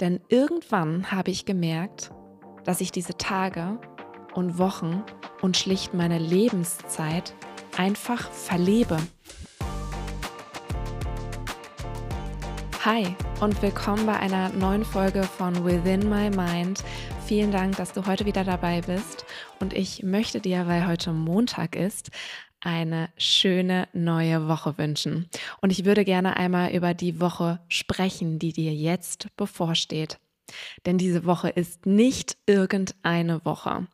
Denn irgendwann habe ich gemerkt, dass ich diese Tage und Wochen und schlicht meine Lebenszeit einfach verlebe. Hi und willkommen bei einer neuen Folge von Within My Mind. Vielen Dank, dass du heute wieder dabei bist. Und ich möchte dir, weil heute Montag ist, eine schöne neue Woche wünschen. Und ich würde gerne einmal über die Woche sprechen, die dir jetzt bevorsteht. Denn diese Woche ist nicht irgendeine Woche,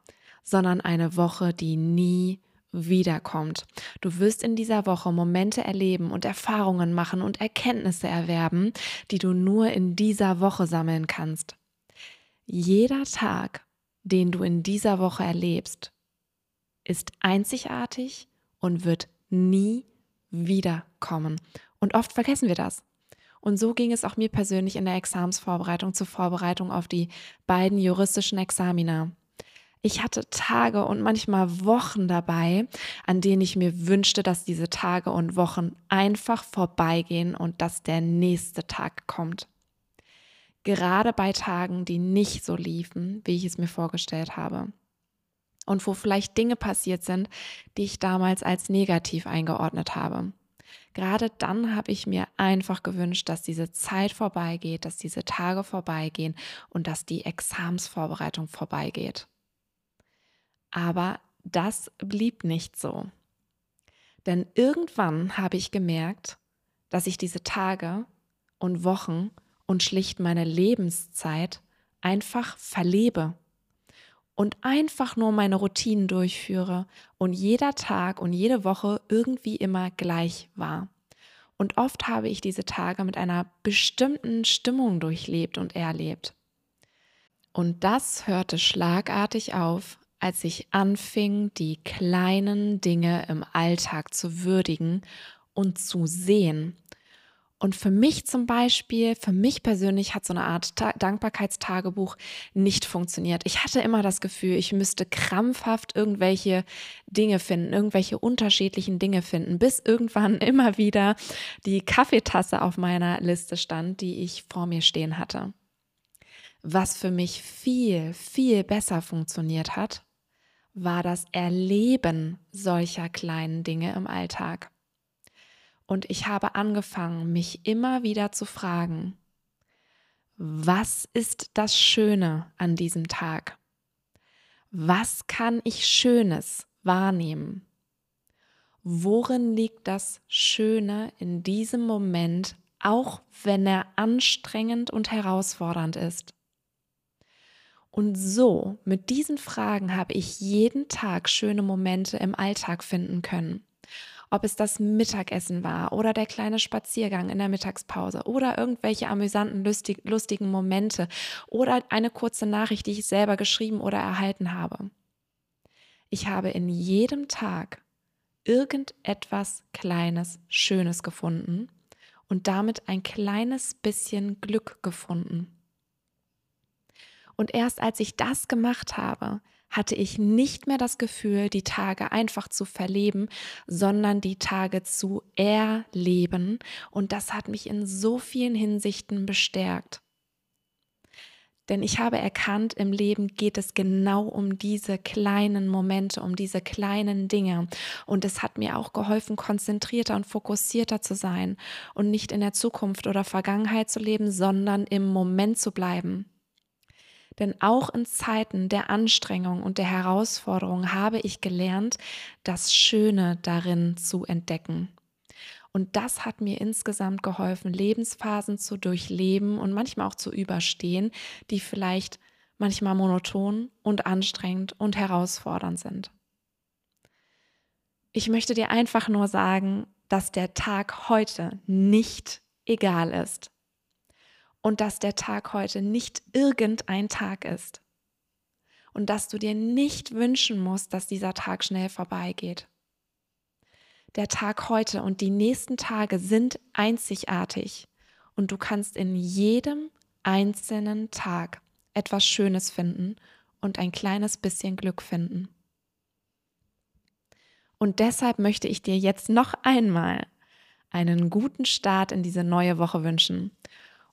sondern eine Woche, die nie wiederkommt. Du wirst in dieser Woche Momente erleben und Erfahrungen machen und Erkenntnisse erwerben, die du nur in dieser Woche sammeln kannst. Jeder Tag, den du in dieser Woche erlebst, ist einzigartig und wird nie wiederkommen. Und oft vergessen wir das. Und so ging es auch mir persönlich in der Examsvorbereitung zur Vorbereitung auf die beiden juristischen Examina. Ich hatte Tage und manchmal Wochen dabei, an denen ich mir wünschte, dass diese Tage und Wochen einfach vorbeigehen und dass der nächste Tag kommt. Gerade bei Tagen, die nicht so liefen, wie ich es mir vorgestellt habe und wo vielleicht Dinge passiert sind, die ich damals als negativ eingeordnet habe. Gerade dann habe ich mir einfach gewünscht, dass diese Zeit vorbeigeht, dass diese Tage vorbeigehen und dass die Examsvorbereitung vorbeigeht. Aber das blieb nicht so. Denn irgendwann habe ich gemerkt, dass ich diese Tage und Wochen und schlicht meine Lebenszeit einfach verlebe und einfach nur meine Routinen durchführe und jeder Tag und jede Woche irgendwie immer gleich war. Und oft habe ich diese Tage mit einer bestimmten Stimmung durchlebt und erlebt. Und das hörte schlagartig auf, als ich anfing, die kleinen Dinge im Alltag zu würdigen und zu sehen und für mich zum Beispiel, für mich persönlich hat so eine Art Ta Dankbarkeitstagebuch nicht funktioniert. Ich hatte immer das Gefühl, ich müsste krampfhaft irgendwelche Dinge finden, irgendwelche unterschiedlichen Dinge finden, bis irgendwann immer wieder die Kaffeetasse auf meiner Liste stand, die ich vor mir stehen hatte. Was für mich viel, viel besser funktioniert hat, war das Erleben solcher kleinen Dinge im Alltag. Und ich habe angefangen, mich immer wieder zu fragen, was ist das Schöne an diesem Tag? Was kann ich Schönes wahrnehmen? Worin liegt das Schöne in diesem Moment, auch wenn er anstrengend und herausfordernd ist? Und so, mit diesen Fragen habe ich jeden Tag schöne Momente im Alltag finden können ob es das Mittagessen war oder der kleine Spaziergang in der Mittagspause oder irgendwelche amüsanten, lustig, lustigen Momente oder eine kurze Nachricht, die ich selber geschrieben oder erhalten habe. Ich habe in jedem Tag irgendetwas Kleines, Schönes gefunden und damit ein kleines bisschen Glück gefunden. Und erst als ich das gemacht habe, hatte ich nicht mehr das Gefühl, die Tage einfach zu verleben, sondern die Tage zu erleben. Und das hat mich in so vielen Hinsichten bestärkt. Denn ich habe erkannt, im Leben geht es genau um diese kleinen Momente, um diese kleinen Dinge. Und es hat mir auch geholfen, konzentrierter und fokussierter zu sein und nicht in der Zukunft oder Vergangenheit zu leben, sondern im Moment zu bleiben. Denn auch in Zeiten der Anstrengung und der Herausforderung habe ich gelernt, das Schöne darin zu entdecken. Und das hat mir insgesamt geholfen, Lebensphasen zu durchleben und manchmal auch zu überstehen, die vielleicht manchmal monoton und anstrengend und herausfordernd sind. Ich möchte dir einfach nur sagen, dass der Tag heute nicht egal ist und dass der Tag heute nicht irgendein Tag ist und dass du dir nicht wünschen musst, dass dieser Tag schnell vorbeigeht. Der Tag heute und die nächsten Tage sind einzigartig und du kannst in jedem einzelnen Tag etwas Schönes finden und ein kleines bisschen Glück finden. Und deshalb möchte ich dir jetzt noch einmal einen guten Start in diese neue Woche wünschen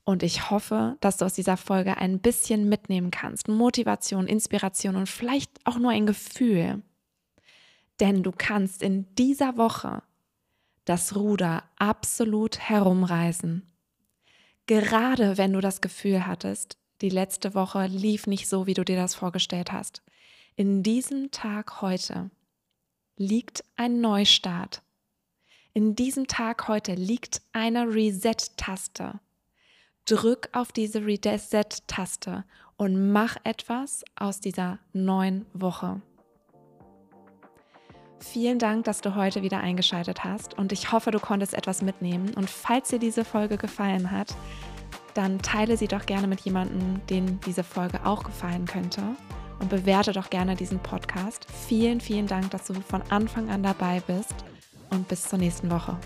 Und ich hoffe, dass du aus dieser Folge ein bisschen mitnehmen kannst. Motivation, Inspiration und vielleicht auch nur ein Gefühl. Denn du kannst in dieser Woche das Ruder absolut herumreißen. Gerade wenn du das Gefühl hattest, die letzte Woche lief nicht so, wie du dir das vorgestellt hast. In diesem Tag heute liegt ein Neustart. In diesem Tag heute liegt eine Reset-Taste. Drück auf diese Reset-Taste und mach etwas aus dieser neuen Woche. Vielen Dank, dass du heute wieder eingeschaltet hast und ich hoffe, du konntest etwas mitnehmen. Und falls dir diese Folge gefallen hat, dann teile sie doch gerne mit jemandem, den diese Folge auch gefallen könnte und bewerte doch gerne diesen Podcast. Vielen, vielen Dank, dass du von Anfang an dabei bist und bis zur nächsten Woche.